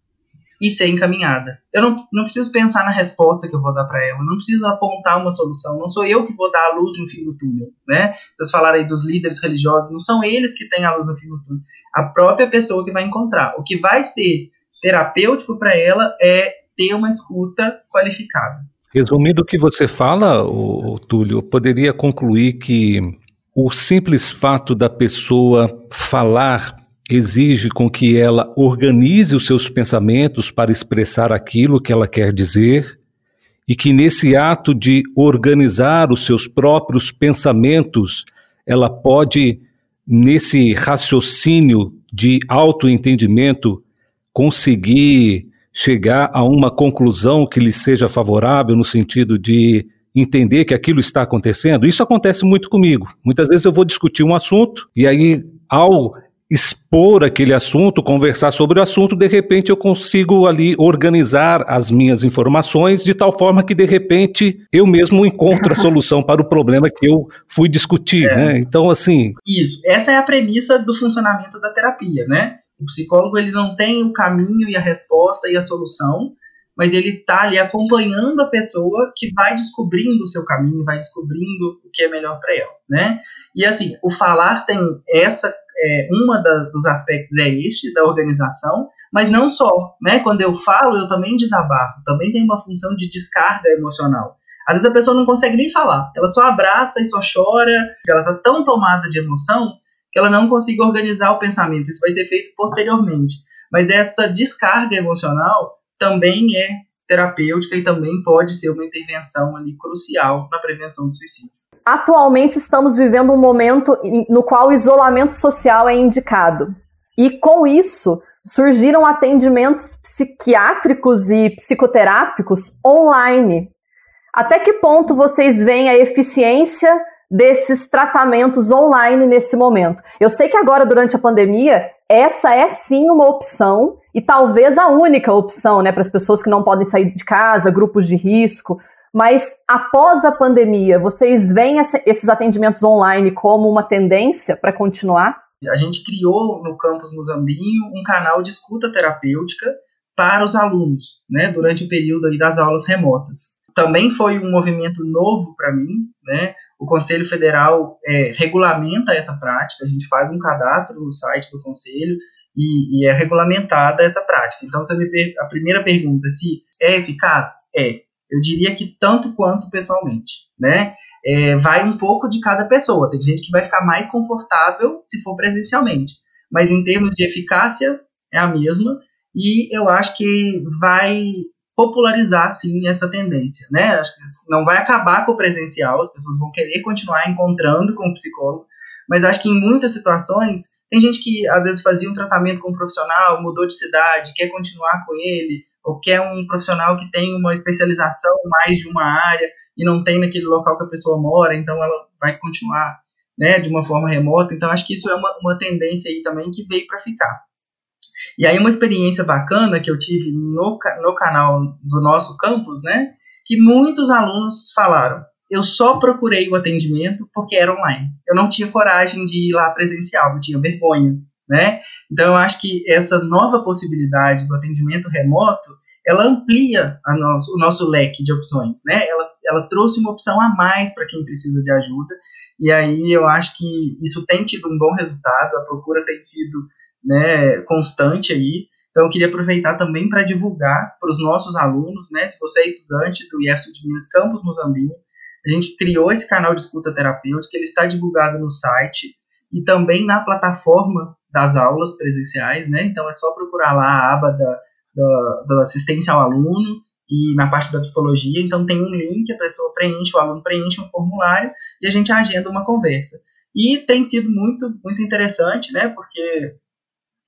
e ser encaminhada. Eu não, não preciso pensar na resposta que eu vou dar para ela, não preciso apontar uma solução, não sou eu que vou dar a luz no fim do túnel, né? Vocês falaram aí dos líderes religiosos, não são eles que têm a luz no fim do túnel, a própria pessoa que vai encontrar. O que vai ser terapêutico para ela é ter uma escuta qualificada. Resumindo o que você fala, o, Túlio, poderia concluir que o simples fato da pessoa falar exige com que ela organize os seus pensamentos para expressar aquilo que ela quer dizer e que nesse ato de organizar os seus próprios pensamentos, ela pode nesse raciocínio de autoentendimento conseguir chegar a uma conclusão que lhe seja favorável no sentido de entender que aquilo está acontecendo. Isso acontece muito comigo. Muitas vezes eu vou discutir um assunto e aí ao expor aquele assunto, conversar sobre o assunto, de repente eu consigo ali organizar as minhas informações de tal forma que de repente eu mesmo encontro a (laughs) solução para o problema que eu fui discutir, é. né? Então assim, isso, essa é a premissa do funcionamento da terapia, né? O psicólogo ele não tem o caminho e a resposta e a solução, mas ele está ali acompanhando a pessoa que vai descobrindo o seu caminho, vai descobrindo o que é melhor para ela, né? E assim, o falar tem essa, é, uma dos aspectos é este da organização, mas não só, né? Quando eu falo, eu também desabafo, também tem uma função de descarga emocional. Às vezes a pessoa não consegue nem falar, ela só abraça e só chora, ela está tão tomada de emoção que ela não consiga organizar o pensamento. Isso vai ser feito posteriormente. Mas essa descarga emocional também é terapêutica e também pode ser uma intervenção ali crucial na prevenção do suicídio. Atualmente estamos vivendo um momento no qual o isolamento social é indicado. E com isso, surgiram atendimentos psiquiátricos e psicoterápicos online. Até que ponto vocês veem a eficiência desses tratamentos online nesse momento. Eu sei que agora, durante a pandemia, essa é sim uma opção e talvez a única opção, né, para as pessoas que não podem sair de casa, grupos de risco. Mas após a pandemia, vocês veem esses atendimentos online como uma tendência para continuar? A gente criou no campus Muzambinho um canal de escuta terapêutica para os alunos, né, durante o período aí das aulas remotas também foi um movimento novo para mim, né? O Conselho Federal é, regulamenta essa prática, a gente faz um cadastro no site do Conselho e, e é regulamentada essa prática. Então, você me a primeira pergunta, se é eficaz? É. Eu diria que tanto quanto pessoalmente, né? É, vai um pouco de cada pessoa. Tem gente que vai ficar mais confortável se for presencialmente, mas em termos de eficácia é a mesma. E eu acho que vai popularizar sim essa tendência, né? Acho que não vai acabar com o presencial, as pessoas vão querer continuar encontrando com o psicólogo, mas acho que em muitas situações tem gente que às vezes fazia um tratamento com um profissional, mudou de cidade, quer continuar com ele, ou quer um profissional que tem uma especialização mais de uma área e não tem naquele local que a pessoa mora, então ela vai continuar, né, de uma forma remota. Então acho que isso é uma, uma tendência aí também que veio para ficar. E aí uma experiência bacana que eu tive no, no canal do nosso campus, né, que muitos alunos falaram, eu só procurei o atendimento porque era online. Eu não tinha coragem de ir lá presencial, eu tinha vergonha, né? Então eu acho que essa nova possibilidade do atendimento remoto, ela amplia nosso, o nosso leque de opções, né? Ela ela trouxe uma opção a mais para quem precisa de ajuda. E aí eu acho que isso tem tido um bom resultado, a procura tem sido né, constante aí. Então eu queria aproveitar também para divulgar para os nossos alunos, né, se você é estudante do IEF de Minas Campus Muzambinho, a gente criou esse canal de escuta terapêutica, ele está divulgado no site e também na plataforma das aulas presenciais, né? Então é só procurar lá a aba da, da, da assistência ao aluno e na parte da psicologia, então tem um link, a pessoa preenche, o aluno preenche um formulário e a gente agenda uma conversa. E tem sido muito, muito interessante, né? Porque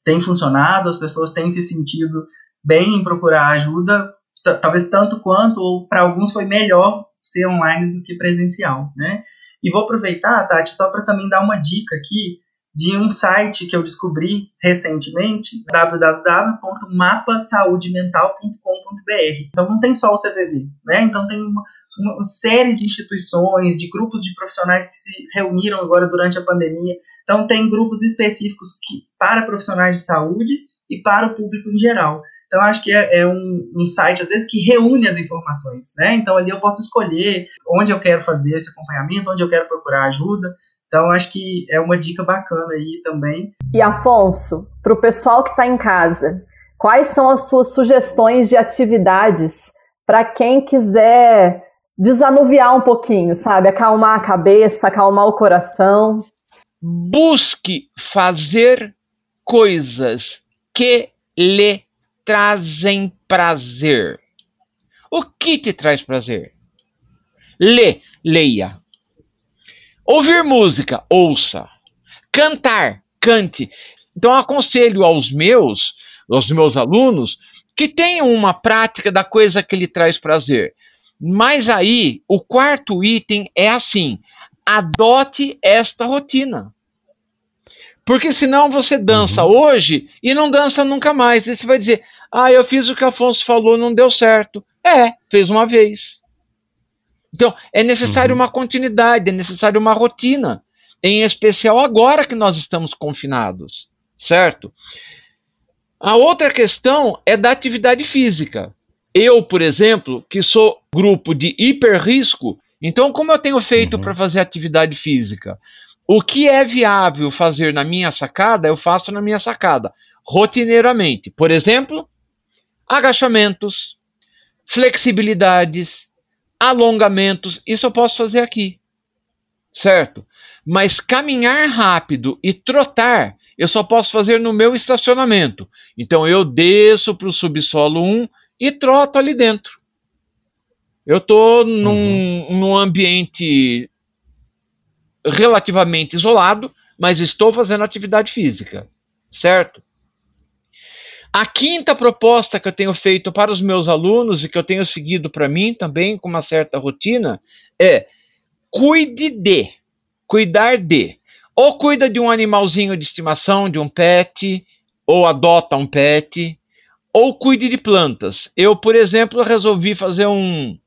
tem funcionado, as pessoas têm se sentido bem em procurar ajuda, talvez tanto quanto, ou para alguns foi melhor ser online do que presencial, né? E vou aproveitar, Tati, só para também dar uma dica aqui de um site que eu descobri recentemente, www.mapasaudemental.com.br. Então não tem só o CVV, né? Então tem uma, uma série de instituições, de grupos de profissionais que se reuniram agora durante a pandemia. Então tem grupos específicos que, para profissionais de saúde e para o público em geral. Então, acho que é, é um, um, site, às vezes, que reúne as informações, né? Então, ali eu posso escolher onde eu quero fazer esse acompanhamento, onde eu quero procurar ajuda. Então, acho que é uma dica bacana aí também. E, Afonso, para o pessoal que está em casa, quais são as suas sugestões de atividades para quem quiser desanuviar um pouquinho, sabe? Acalmar a cabeça, acalmar o coração. Busque fazer coisas que lhe trazem prazer. O que te traz prazer? Lê, leia. Ouvir música, ouça. Cantar, cante. Então aconselho aos meus, aos meus alunos, que tenham uma prática da coisa que lhe traz prazer. Mas aí, o quarto item é assim: adote esta rotina. Porque senão você dança uhum. hoje e não dança nunca mais. E você vai dizer: ah, eu fiz o que o Afonso falou, não deu certo. É, fez uma vez. Então, é necessário uhum. uma continuidade, é necessário uma rotina. Em especial agora que nós estamos confinados, certo? A outra questão é da atividade física. Eu, por exemplo, que sou grupo de hiperrisco, então como eu tenho feito uhum. para fazer atividade física? O que é viável fazer na minha sacada, eu faço na minha sacada, rotineiramente. Por exemplo, agachamentos, flexibilidades, alongamentos, isso eu posso fazer aqui. Certo? Mas caminhar rápido e trotar, eu só posso fazer no meu estacionamento. Então eu desço para o subsolo 1 e troto ali dentro. Eu estou num, uhum. num ambiente relativamente isolado, mas estou fazendo atividade física, certo? A quinta proposta que eu tenho feito para os meus alunos e que eu tenho seguido para mim também com uma certa rotina é cuide de, cuidar de. Ou cuida de um animalzinho de estimação, de um pet, ou adota um pet, ou cuide de plantas. Eu, por exemplo, resolvi fazer um,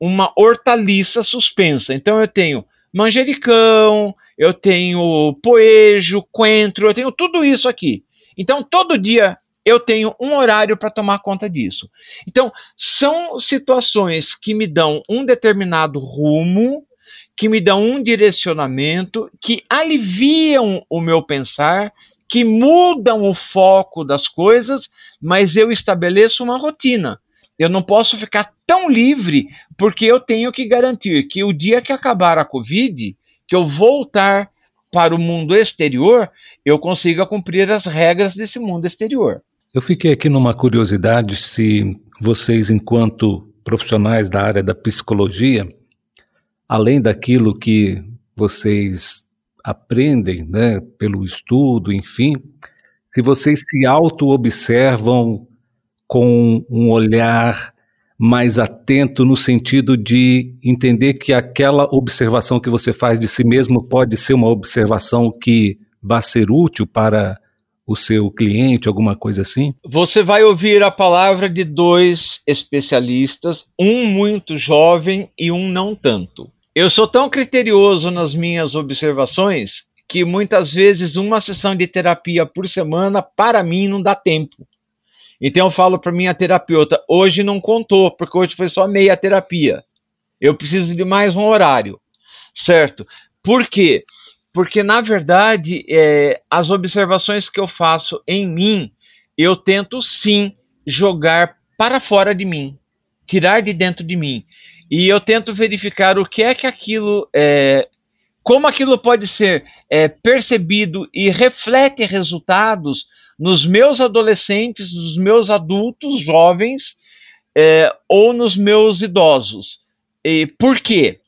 uma hortaliça suspensa. Então eu tenho manjericão, eu tenho poejo, coentro, eu tenho tudo isso aqui. Então, todo dia eu tenho um horário para tomar conta disso. Então, são situações que me dão um determinado rumo, que me dão um direcionamento, que aliviam o meu pensar, que mudam o foco das coisas, mas eu estabeleço uma rotina. Eu não posso ficar tão livre, porque eu tenho que garantir que o dia que acabar a Covid, que eu voltar para o mundo exterior, eu consiga cumprir as regras desse mundo exterior. Eu fiquei aqui numa curiosidade se vocês, enquanto profissionais da área da psicologia, além daquilo que vocês aprendem, né, pelo estudo, enfim, se vocês se auto-observam com um olhar mais atento no sentido de entender que aquela observação que você faz de si mesmo pode ser uma observação que vá ser útil para o seu cliente, alguma coisa assim? Você vai ouvir a palavra de dois especialistas, um muito jovem e um não tanto. Eu sou tão criterioso nas minhas observações que muitas vezes uma sessão de terapia por semana para mim não dá tempo. Então eu falo para minha terapeuta, hoje não contou, porque hoje foi só meia terapia. Eu preciso de mais um horário, certo? Por quê? Porque, na verdade, é, as observações que eu faço em mim, eu tento sim jogar para fora de mim, tirar de dentro de mim. E eu tento verificar o que é que aquilo é, como aquilo pode ser é, percebido e reflete resultados nos meus adolescentes, nos meus adultos jovens é, ou nos meus idosos. E por quê?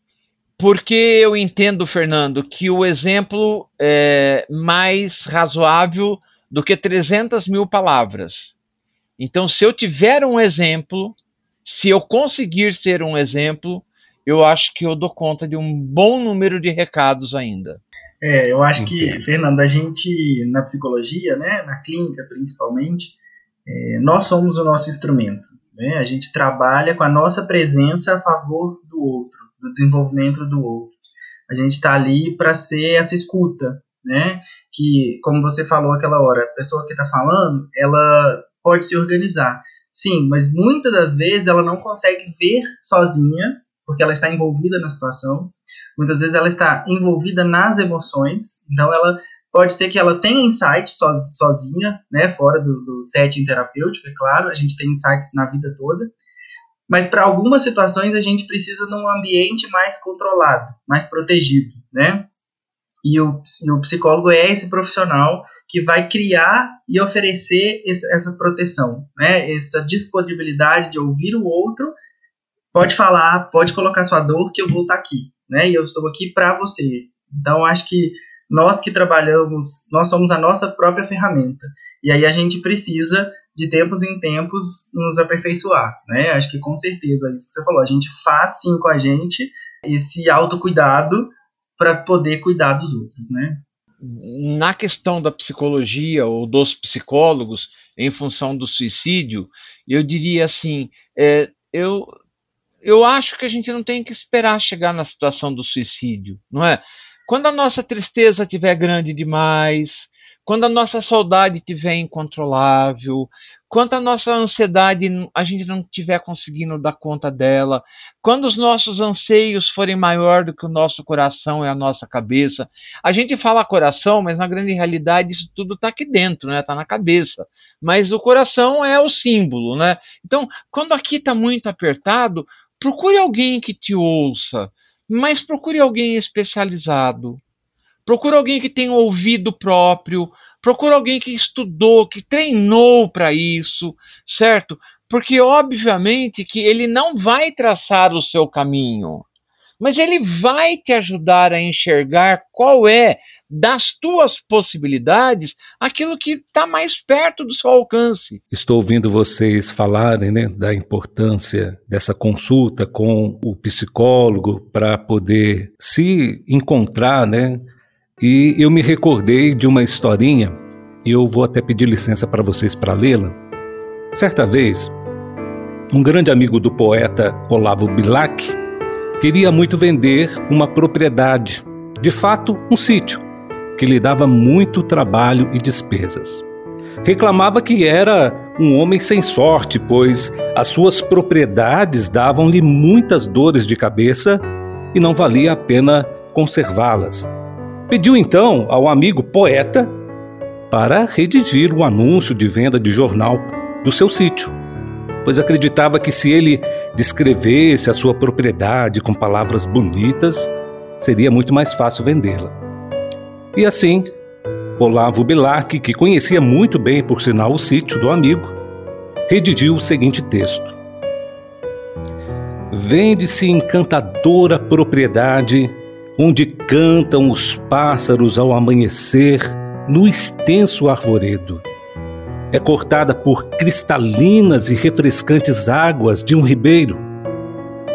Porque eu entendo, Fernando, que o exemplo é mais razoável do que 300 mil palavras. Então, se eu tiver um exemplo, se eu conseguir ser um exemplo, eu acho que eu dou conta de um bom número de recados ainda. É, eu acho Entendo. que, Fernando, a gente, na psicologia, né, na clínica principalmente, é, nós somos o nosso instrumento. Né? A gente trabalha com a nossa presença a favor do outro, do desenvolvimento do outro. A gente está ali para ser essa escuta, né? Que, como você falou aquela hora, a pessoa que está falando, ela pode se organizar. Sim, mas muitas das vezes ela não consegue ver sozinha, porque ela está envolvida na situação. Muitas vezes ela está envolvida nas emoções, então ela pode ser que ela tenha insights sozinha, né, fora do, do setting terapêutico, é claro, a gente tem insights na vida toda, mas para algumas situações a gente precisa de um ambiente mais controlado, mais protegido, né? E o, e o psicólogo é esse profissional que vai criar e oferecer esse, essa proteção, né? Essa disponibilidade de ouvir o outro, pode falar, pode colocar sua dor que eu vou estar aqui, né? E eu estou aqui para você. Então acho que nós que trabalhamos, nós somos a nossa própria ferramenta. E aí a gente precisa de tempos em tempos nos aperfeiçoar, né? Acho que com certeza isso que você falou, a gente faz sim com a gente esse autocuidado para poder cuidar dos outros, né? Na questão da psicologia ou dos psicólogos em função do suicídio, eu diria assim, é, eu eu acho que a gente não tem que esperar chegar na situação do suicídio, não é? Quando a nossa tristeza estiver grande demais, quando a nossa saudade estiver incontrolável, quando a nossa ansiedade a gente não estiver conseguindo dar conta dela, quando os nossos anseios forem maior do que o nosso coração e a nossa cabeça. A gente fala coração, mas na grande realidade isso tudo está aqui dentro, né? Está na cabeça. Mas o coração é o símbolo, né? Então, quando aqui está muito apertado, procure alguém que te ouça, mas procure alguém especializado. Procure alguém que tenha ouvido próprio, procure alguém que estudou, que treinou para isso, certo? Porque obviamente que ele não vai traçar o seu caminho, mas ele vai te ajudar a enxergar qual é das tuas possibilidades aquilo que está mais perto do seu alcance. Estou ouvindo vocês falarem né, da importância dessa consulta com o psicólogo para poder se encontrar, né? E eu me recordei de uma historinha e eu vou até pedir licença para vocês para lê-la. Certa vez, um grande amigo do poeta Olavo Bilac queria muito vender uma propriedade, de fato, um sítio, que lhe dava muito trabalho e despesas. Reclamava que era um homem sem sorte, pois as suas propriedades davam-lhe muitas dores de cabeça e não valia a pena conservá-las. Pediu então ao amigo poeta para redigir o anúncio de venda de jornal do seu sítio, pois acreditava que se ele descrevesse a sua propriedade com palavras bonitas, seria muito mais fácil vendê-la. E assim, Olavo Bilac, que conhecia muito bem, por sinal, o sítio do amigo, redigiu o seguinte texto: Vende-se encantadora propriedade onde cantam os pássaros ao amanhecer no extenso arvoredo. É cortada por cristalinas e refrescantes águas de um ribeiro.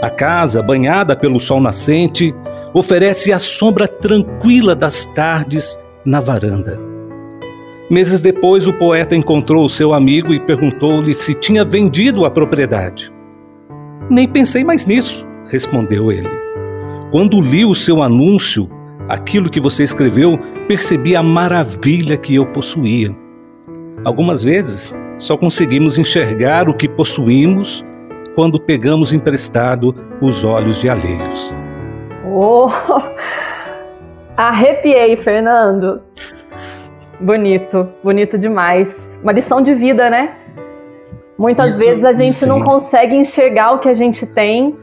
A casa, banhada pelo sol nascente, oferece a sombra tranquila das tardes na varanda. Meses depois, o poeta encontrou seu amigo e perguntou-lhe se tinha vendido a propriedade. Nem pensei mais nisso, respondeu ele. Quando li o seu anúncio, aquilo que você escreveu, percebi a maravilha que eu possuía. Algumas vezes só conseguimos enxergar o que possuímos quando pegamos emprestado os olhos de alheios. Oh, arrepiei, Fernando. Bonito, bonito demais. Uma lição de vida, né? Muitas Isso, vezes a gente sim. não consegue enxergar o que a gente tem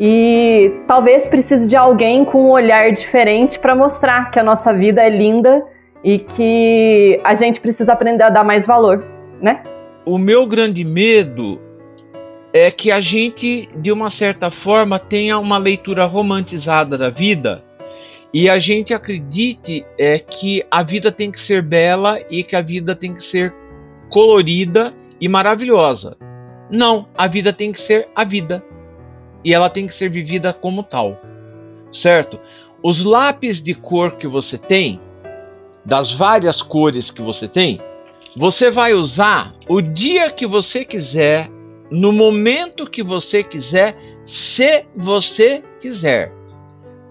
e talvez precise de alguém com um olhar diferente para mostrar que a nossa vida é linda e que a gente precisa aprender a dar mais valor, né? O meu grande medo é que a gente, de uma certa forma, tenha uma leitura romantizada da vida e a gente acredite é que a vida tem que ser bela e que a vida tem que ser colorida e maravilhosa. Não, a vida tem que ser a vida e ela tem que ser vivida como tal, certo? Os lápis de cor que você tem, das várias cores que você tem, você vai usar o dia que você quiser, no momento que você quiser, se você quiser.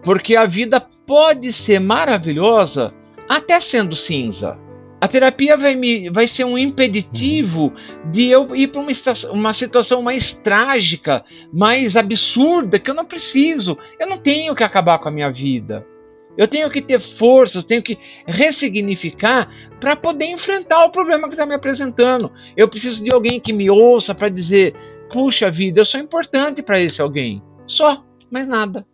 Porque a vida pode ser maravilhosa até sendo cinza. A terapia vai, me, vai ser um impeditivo de eu ir para uma, uma situação mais trágica, mais absurda, que eu não preciso. Eu não tenho que acabar com a minha vida. Eu tenho que ter forças, tenho que ressignificar para poder enfrentar o problema que está me apresentando. Eu preciso de alguém que me ouça para dizer: puxa vida, eu sou importante para esse alguém. Só, mais nada.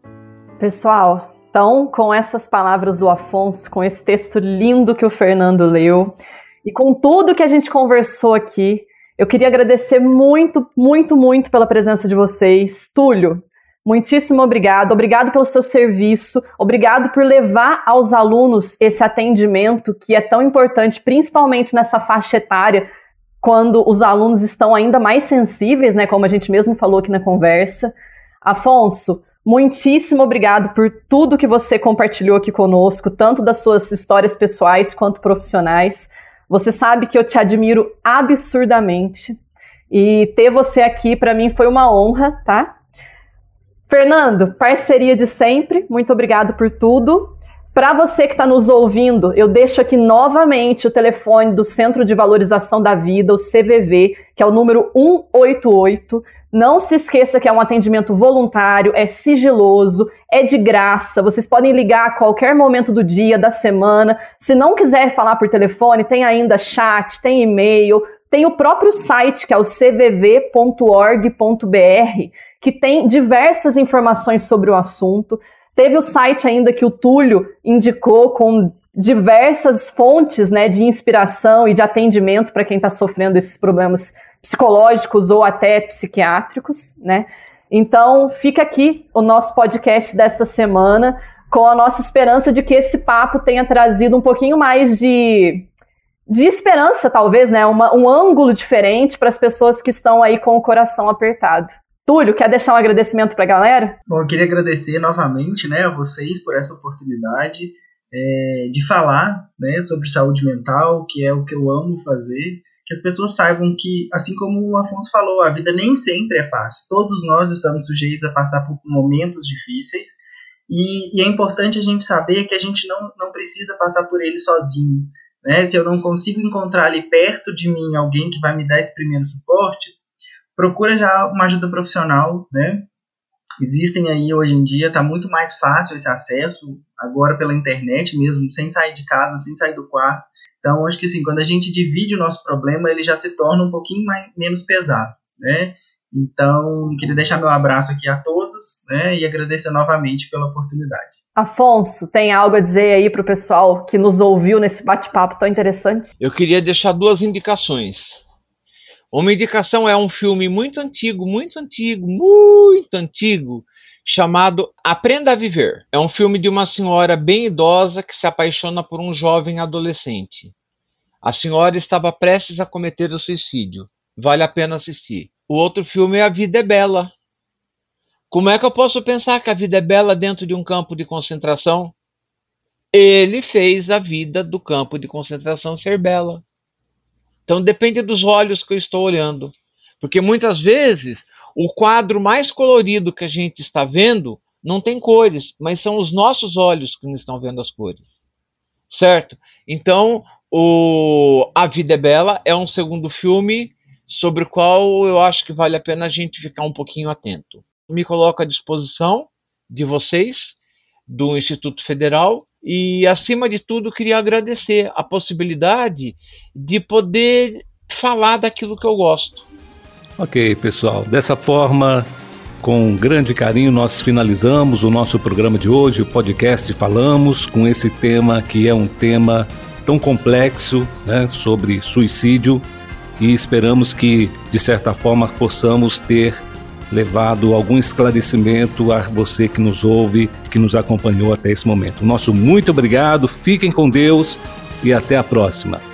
Pessoal, então, com essas palavras do Afonso, com esse texto lindo que o Fernando leu, e com tudo que a gente conversou aqui, eu queria agradecer muito, muito, muito pela presença de vocês. Túlio, muitíssimo obrigado. Obrigado pelo seu serviço. Obrigado por levar aos alunos esse atendimento que é tão importante, principalmente nessa faixa etária, quando os alunos estão ainda mais sensíveis, né, como a gente mesmo falou aqui na conversa. Afonso, Muitíssimo obrigado por tudo que você compartilhou aqui conosco, tanto das suas histórias pessoais quanto profissionais. Você sabe que eu te admiro absurdamente e ter você aqui para mim foi uma honra, tá? Fernando, parceria de sempre. Muito obrigado por tudo. Para você que está nos ouvindo, eu deixo aqui novamente o telefone do Centro de Valorização da Vida, o CVV, que é o número 188 não se esqueça que é um atendimento voluntário, é sigiloso, é de graça. Vocês podem ligar a qualquer momento do dia, da semana. Se não quiser falar por telefone, tem ainda chat, tem e-mail, tem o próprio site que é o cvv.org.br, que tem diversas informações sobre o assunto. Teve o site ainda que o Túlio indicou com diversas fontes né, de inspiração e de atendimento para quem está sofrendo esses problemas psicológicos ou até psiquiátricos, né? Então, fica aqui o nosso podcast dessa semana com a nossa esperança de que esse papo tenha trazido um pouquinho mais de, de esperança, talvez, né? Uma, um ângulo diferente para as pessoas que estão aí com o coração apertado. Túlio, quer deixar um agradecimento para a galera? Bom, eu queria agradecer novamente né, a vocês por essa oportunidade é, de falar né, sobre saúde mental, que é o que eu amo fazer que as pessoas saibam que, assim como o Afonso falou, a vida nem sempre é fácil. Todos nós estamos sujeitos a passar por momentos difíceis e, e é importante a gente saber que a gente não, não precisa passar por ele sozinho. Né? Se eu não consigo encontrar ali perto de mim alguém que vai me dar esse primeiro suporte, procura já uma ajuda profissional, né? Existem aí hoje em dia, está muito mais fácil esse acesso, agora pela internet mesmo, sem sair de casa, sem sair do quarto. Então, acho que assim, quando a gente divide o nosso problema, ele já se torna um pouquinho mais, menos pesado, né? Então, queria deixar meu abraço aqui a todos, né? E agradecer novamente pela oportunidade. Afonso, tem algo a dizer aí para o pessoal que nos ouviu nesse bate-papo tão interessante? Eu queria deixar duas indicações. Uma indicação é um filme muito antigo, muito antigo, muito antigo, chamado Aprenda a Viver. É um filme de uma senhora bem idosa que se apaixona por um jovem adolescente. A senhora estava prestes a cometer o suicídio. Vale a pena assistir. O outro filme é A Vida é Bela. Como é que eu posso pensar que a vida é bela dentro de um campo de concentração? Ele fez a vida do campo de concentração ser bela. Então depende dos olhos que eu estou olhando. Porque muitas vezes o quadro mais colorido que a gente está vendo não tem cores, mas são os nossos olhos que não estão vendo as cores. Certo? Então, o A Vida é Bela é um segundo filme sobre o qual eu acho que vale a pena a gente ficar um pouquinho atento. Me coloco à disposição de vocês, do Instituto Federal, e acima de tudo queria agradecer a possibilidade de poder falar daquilo que eu gosto. Ok, pessoal. Dessa forma, com grande carinho, nós finalizamos o nosso programa de hoje, o podcast Falamos, com esse tema que é um tema tão complexo né, sobre suicídio e esperamos que, de certa forma, possamos ter levado algum esclarecimento a você que nos ouve, que nos acompanhou até esse momento. Nosso muito obrigado, fiquem com Deus e até a próxima.